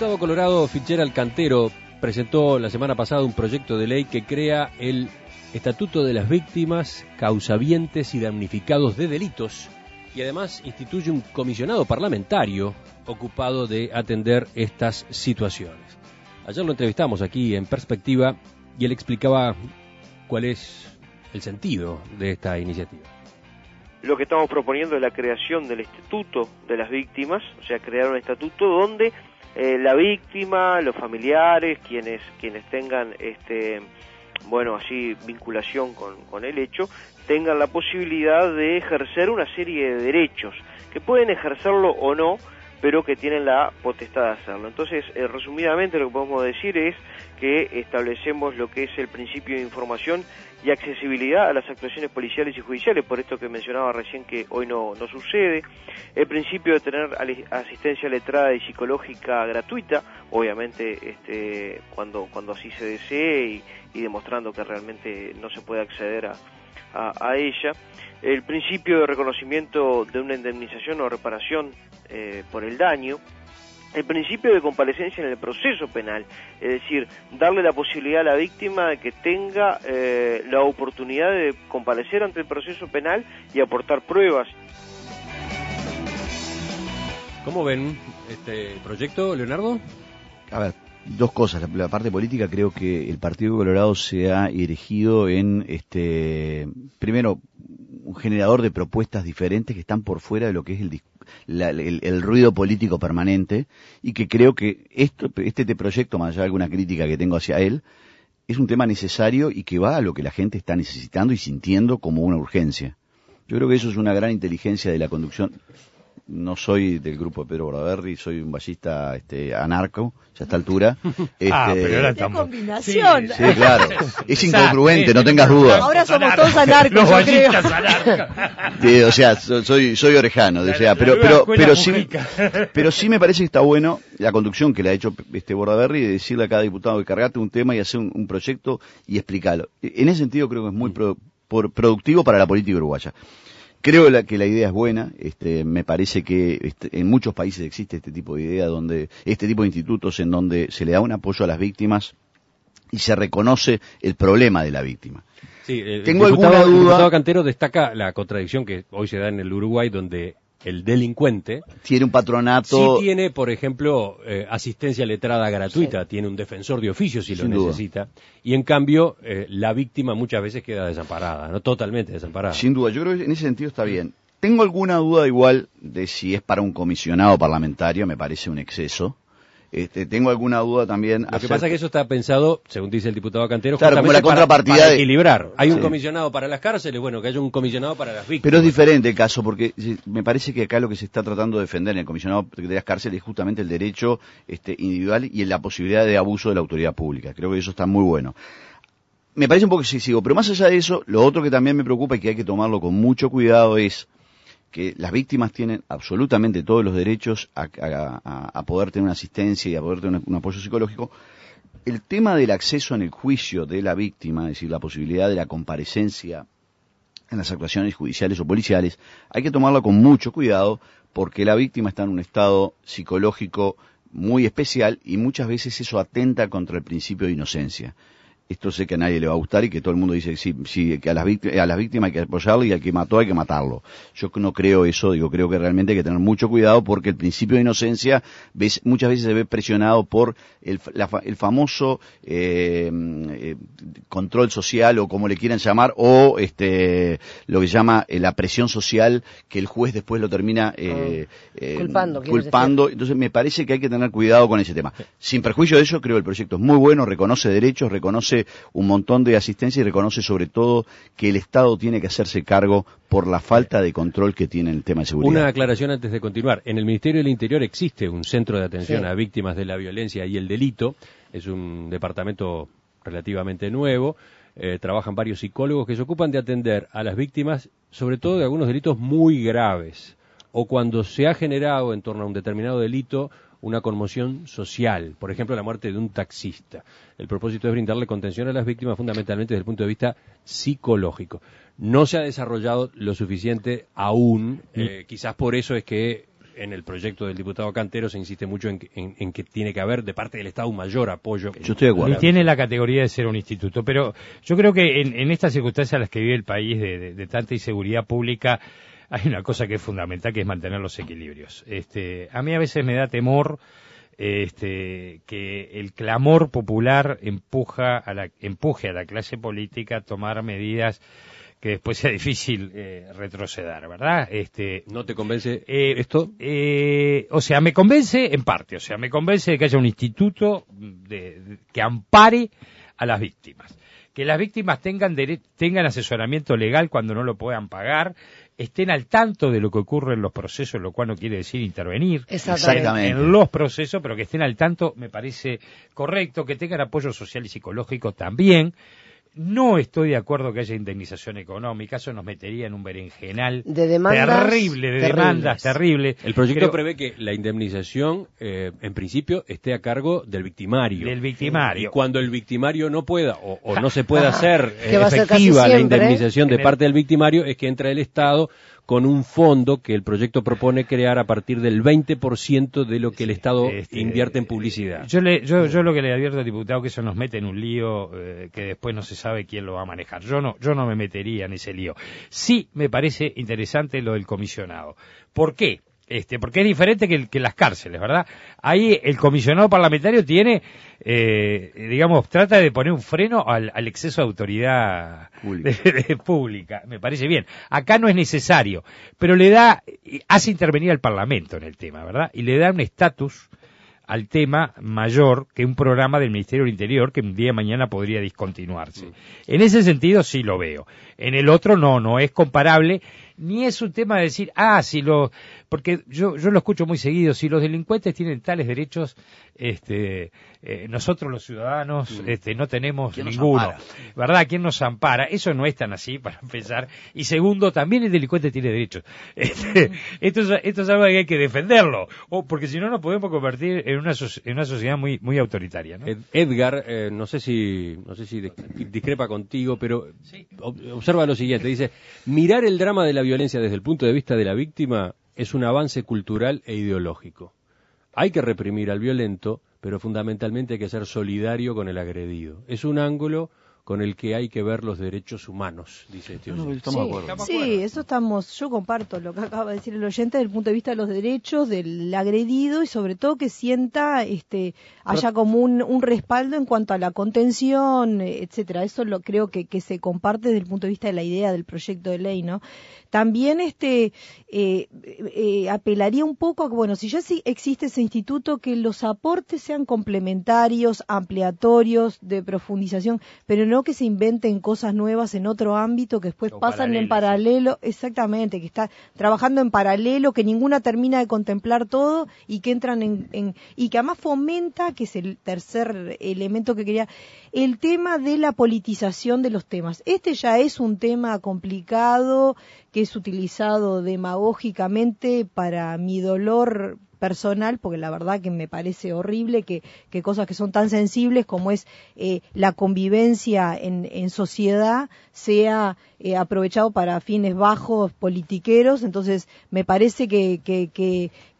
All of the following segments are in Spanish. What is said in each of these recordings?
Diputado colorado Fitzgerald Cantero presentó la semana pasada un proyecto de ley que crea el Estatuto de las Víctimas, Causavientes y Damnificados de Delitos y además instituye un comisionado parlamentario ocupado de atender estas situaciones. Ayer lo entrevistamos aquí en Perspectiva y él explicaba cuál es el sentido de esta iniciativa. Lo que estamos proponiendo es la creación del Estatuto de las Víctimas, o sea, crear un estatuto donde eh, la víctima, los familiares, quienes, quienes tengan este, bueno, así vinculación con, con el hecho, tengan la posibilidad de ejercer una serie de derechos, que pueden ejercerlo o no, pero que tienen la potestad de hacerlo. Entonces, eh, resumidamente lo que podemos decir es que establecemos lo que es el principio de información y accesibilidad a las actuaciones policiales y judiciales, por esto que mencionaba recién que hoy no, no sucede, el principio de tener asistencia letrada y psicológica gratuita, obviamente este, cuando, cuando así se desee y, demostrando que realmente no se puede acceder a, a, ella, el principio de reconocimiento de una indemnización o reparación eh, por el daño, el principio de comparecencia en el proceso penal, es decir, darle la posibilidad a la víctima de que tenga eh, la oportunidad de comparecer ante el proceso penal y aportar pruebas. ¿Cómo ven este proyecto, Leonardo? A ver, dos cosas. La, parte política creo que el Partido Colorado se ha erigido en, este, primero, un generador de propuestas diferentes que están por fuera de lo que es el, el, ruido político permanente y que creo que esto, este proyecto, más allá de alguna crítica que tengo hacia él, es un tema necesario y que va a lo que la gente está necesitando y sintiendo como una urgencia. Yo creo que eso es una gran inteligencia de la conducción no soy del grupo de Pedro Bordaberry, soy un ballista este, anarco, ya a esta altura. ah, este, pero era ¡Qué combinación! Sí, claro. Es incongruente, no tengas dudas. Ahora somos todos anarcos, Los ballistas anarcos. o sea, so- soy, soy orejano, o La- sea, la pero, pero, pero sí, pero sí me parece que está bueno la conducción que le ha hecho este Bordaberry de decirle a cada diputado que cargate un tema y hacer un, un proyecto y explicarlo. En ese sentido creo que es muy pro- por- productivo para la política uruguaya. Creo la- que la idea es buena, este, me parece que este, en muchos países existe este tipo de idea, donde este tipo de institutos en donde se le da un apoyo a las víctimas y se reconoce el problema de la víctima. Sí, el Tengo diputado, alguna el duda. diputado Cantero destaca la contradicción que hoy se da en el Uruguay, donde el delincuente Tiene un patronato. sí tiene, por ejemplo, eh, asistencia letrada gratuita, tiene un defensor de oficio si lo duda. necesita, y en cambio eh, la víctima muchas veces queda desamparada, no totalmente desamparada. Sin duda, yo creo que en ese sentido está bien. Tengo alguna duda igual de si es para un comisionado parlamentario, me parece un exceso. Este, tengo alguna duda también. Lo que pasa es que eso está pensado, según dice el diputado Cantero, Claro, como la para- contrapartida para de- equilibrar. Hay un comisionado para las cárceles, bueno, que haya un comisionado para las víctimas. Pero es diferente el caso, porque me parece que acá lo que se está tratando de defender en el comisionado de las cárceles es justamente el derecho este, individual y la posibilidad de abuso de la autoridad pública. Creo que eso está muy bueno. Me parece un poco excesivo, pero más allá de eso, lo otro que también me preocupa y que hay que tomarlo con mucho cuidado es que las víctimas tienen absolutamente todos los derechos a, poder tener una asistencia y a poder tener un, un apoyo psicológico. El tema del acceso en el juicio de la víctima, es decir, la posibilidad de la comparecencia en las actuaciones judiciales o policiales, hay que tomarlo con mucho cuidado porque la víctima está en un estado psicológico muy especial y muchas veces eso atenta contra el principio de inocencia. Esto sé que a nadie le va a gustar y que todo el mundo dice sí, sí, que a las, víctimas, a las víctimas hay que apoyarlo y al que mató hay que matarlo. Yo no creo eso, digo, creo que realmente hay que tener mucho cuidado porque el principio de inocencia ves, muchas veces se ve presionado por el, la el famoso eh, eh, control social o como le quieran llamar o este lo que se llama eh, la presión social que el juez después lo termina eh, eh, Culpando, culpando. Entonces me parece que hay que tener cuidado con ese tema. Sin perjuicio de eso, creo que el proyecto es muy bueno, reconoce derechos, reconoce reconoce un montón de asistencia y reconoce sobre todo que el Estado tiene que hacerse cargo por la falta de control que tiene el tema de seguridad. Una aclaración antes de continuar. En el Ministerio del Interior existe un centro de atención Sí. a víctimas de la violencia y el delito. Es un departamento relativamente nuevo. Eh, trabajan varios psicólogos que se ocupan de atender a las víctimas, sobre todo de algunos delitos muy graves, o cuando se ha generado en torno a un determinado delito una conmoción social, por ejemplo la muerte de un taxista. El propósito es brindarle contención a las víctimas fundamentalmente desde el punto de vista psicológico. No se ha desarrollado lo suficiente aún, eh, quizás por eso es que en el proyecto del diputado Cantero se insiste mucho en, que- en- en que tiene que haber de parte del Estado un mayor apoyo. Yo estoy de acuerdo. Y tiene la categoría de ser un instituto. Pero yo creo que en, en estas circunstancias en las que vive el país de, de- de tanta inseguridad pública, hay una cosa que es fundamental, que es mantener los equilibrios. Este, a mí a veces me da temor este, que el clamor popular empuja a la, empuje a la clase política a tomar medidas que después sea difícil eh, retroceder, ¿verdad? Este, ¿No te convence eh, esto? eh, o sea, me convence en parte, o sea, me convence de que haya un instituto de- de- que ampare a las víctimas. Que las víctimas tengan, tengan asesoramiento legal cuando no lo puedan pagar, estén al tanto de lo que ocurre en los procesos, lo cual no quiere decir intervenir Exactamente. en los procesos, pero que estén al tanto me parece correcto, que tengan apoyo social y psicológico también. No estoy de acuerdo que haya indemnización económica, eso nos metería en un berenjenal De demandas terrible, de terribles. demandas terrible. El proyecto Pero prevé que la indemnización, eh, en principio, esté a cargo del victimario. Del victimario. Y cuando el victimario no pueda o, o no se pueda hacer eh, efectiva la indemnización de parte del victimario, es que entra el Estado con un fondo que el proyecto propone crear a partir del 20% de lo que el Estado Este, invierte en publicidad. Yo, le, yo, yo lo que le advierto al diputado que eso nos mete en un lío eh, que después no se sabe quién lo va a manejar. Yo no, yo no me metería en ese lío. Sí me parece interesante lo del comisionado. ¿Por qué? Este, porque es diferente que, que las cárceles, ¿verdad? Ahí el comisionado parlamentario tiene, eh, digamos, trata de poner un freno al, al exceso de autoridad Pública. de- de- pública. Me parece bien. Acá no es necesario, pero le da, hace intervenir al Parlamento en el tema, ¿verdad? Y le da un estatus al tema mayor que un programa del Ministerio del Interior que un día de mañana podría discontinuarse. En ese sentido sí lo veo. En el otro no, no es comparable, ni es un tema de decir, ah, si lo, porque yo, yo lo escucho muy seguido, si los delincuentes tienen tales derechos, este, eh, nosotros los ciudadanos, este, no tenemos ¿Quién nos ninguno. ¿Verdad? ¿Quién nos ampara? Eso no es tan así, para empezar. Y segundo, también el delincuente tiene derechos. Este, esto, es, esto es algo que hay que defenderlo, o porque si no nos podemos convertir en una, en una sociedad muy, muy autoritaria. Edgar, eh, no sé si no sé si dis- discrepa contigo, pero ob- observa lo siguiente, dice, mirar el drama de la violencia desde el punto de vista de la víctima es un avance cultural e ideológico. Hay que reprimir al violento, pero fundamentalmente hay que ser solidario con el agredido. Es un ángulo con el que hay que ver los derechos humanos, dice este No, oyente. estamos de acuerdo. Sí, eso estamos, yo comparto lo que acaba de decir el oyente desde el punto de vista de los derechos del agredido y sobre todo que sienta, este, haya como un, un respaldo en cuanto a la contención, etcétera. Eso lo creo que, que se comparte desde el punto de vista de la idea del proyecto de ley, ¿no? También este eh, eh, apelaría un poco a que, bueno, si ya sí existe ese instituto, que los aportes sean complementarios, ampliatorios, de profundización, pero no que se inventen cosas nuevas en otro ámbito que después O pasan en paralelo, exactamente, que está trabajando en paralelo, que ninguna termina de contemplar todo y que entran en, en- y que además fomenta, que es el tercer elemento que quería, el tema de la politización de los temas. Este ya es un tema complicado que es utilizado demagógicamente para mi dolor personal, porque la verdad que me parece horrible que, que cosas que son tan sensibles como es eh, la convivencia en, en sociedad sea eh, aprovechado para fines bajos politiqueros. Entonces, me parece que, que,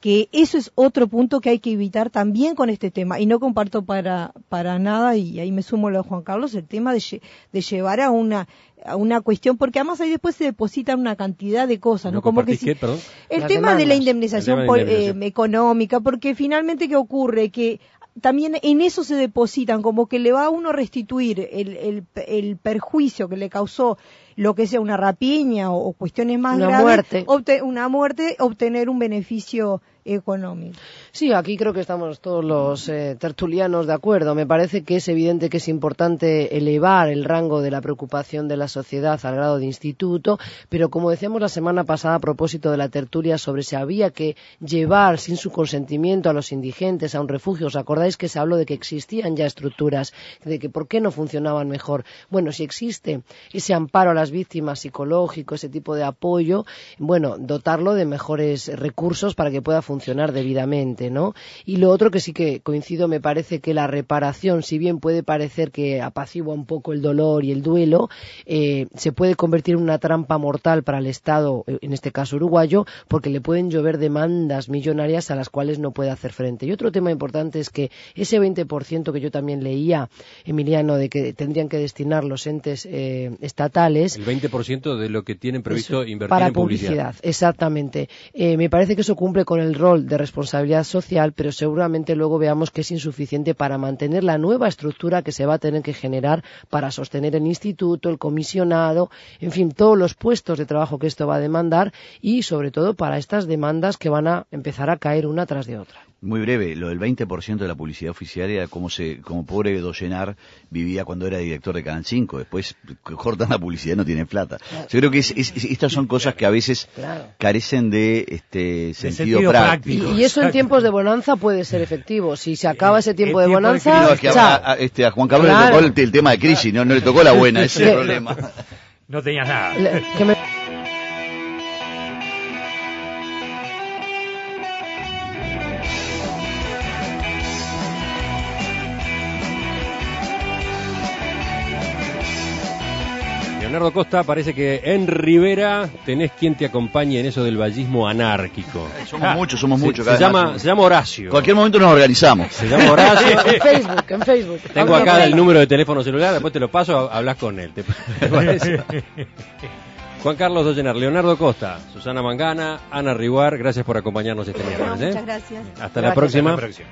que, eso es otro punto que hay que evitar también con este tema. Y no comparto para, para nada, y ahí me sumo lo de Juan Carlos, el tema de llevar a una a una cuestión, porque además ahí después se depositan una cantidad de cosas, ¿no? ¿No Como que compartís si, qué, perdón? el Las tema de la demandas. indemnización, de la eh, económica, porque finalmente ¿qué ocurre? Que también en eso se depositan, como que le va a uno restituir el, el, el perjuicio que le causó lo que sea una rapiña o, o cuestiones más Una graves, muerte. obte- una muerte, obtener un beneficio económico. Sí, aquí creo que estamos todos los eh, tertulianos de acuerdo. Me parece que es evidente que es importante elevar el rango de la preocupación de la sociedad al grado de instituto, pero como decíamos la semana pasada a propósito de la tertulia sobre si había que llevar sin su consentimiento a los indigentes a un refugio, ¿os acordáis que se habló de que existían ya estructuras, de que por qué no funcionaban mejor? Bueno, si existe ese amparo a las víctimas psicológico, ese tipo de apoyo, bueno, dotarlo de mejores recursos para que pueda funcionar debidamente, ¿no? Y lo otro que sí que coincido, me parece que la reparación, si bien puede parecer que apacigua un poco el dolor y el duelo, eh, se puede convertir en una trampa mortal para el Estado, en este caso uruguayo, porque le pueden llover demandas millonarias a las cuales no puede hacer frente. Y otro tema importante es que ese 20% que yo también leía, Emiliano, de que tendrían que destinar los entes eh, estatales, El 20% de lo que tienen previsto eso, invertir para en publicidad. publicidad. Exactamente. Eh, me parece que eso cumple con el rol de responsabilidad social, pero seguramente luego veamos que es insuficiente para mantener la nueva estructura que se va a tener que generar para sostener el instituto, el comisionado, en fin, todos los puestos de trabajo que esto va a demandar y sobre todo para estas demandas que van a empezar a caer una tras de otra. Muy breve, lo del 20% de la publicidad oficial era como se, como pobre Doyenar vivía cuando era director de Canal 5. Después cortan la publicidad no tienen plata. Yo creo que es- es- es- estas son cosas que a veces Claro. carecen de este sentido, sentido práctico. práctico. Y, y eso en tiempos de bonanza puede ser efectivo. Si se acaba ese tiempo el de tiempo de bonanza, No, es que a, a- este, a Juan Carlos Claro. le tocó el, el tema de crisis, no, no le tocó la buena, ese es el Sí. problema. No tenías nada. Le- que me- Leonardo Costa, parece que en Rivera tenés quien te acompañe en eso del vallismo anárquico. Somos muchos, somos Se- muchos. Se, llama, se llama Horacio. Cualquier momento nos organizamos. Se llama Horacio. en Facebook, en Facebook. Tengo acá el número de teléfono celular, después te lo paso, hablas con él. ¿Te, te parece? Juan Carlos Dollenar, Leonardo Costa, Susana Mangana, Ana Riguar, gracias por acompañarnos este No, miércoles. ¿eh? muchas gracias. Hasta la Gracias, próxima. Hasta la próxima.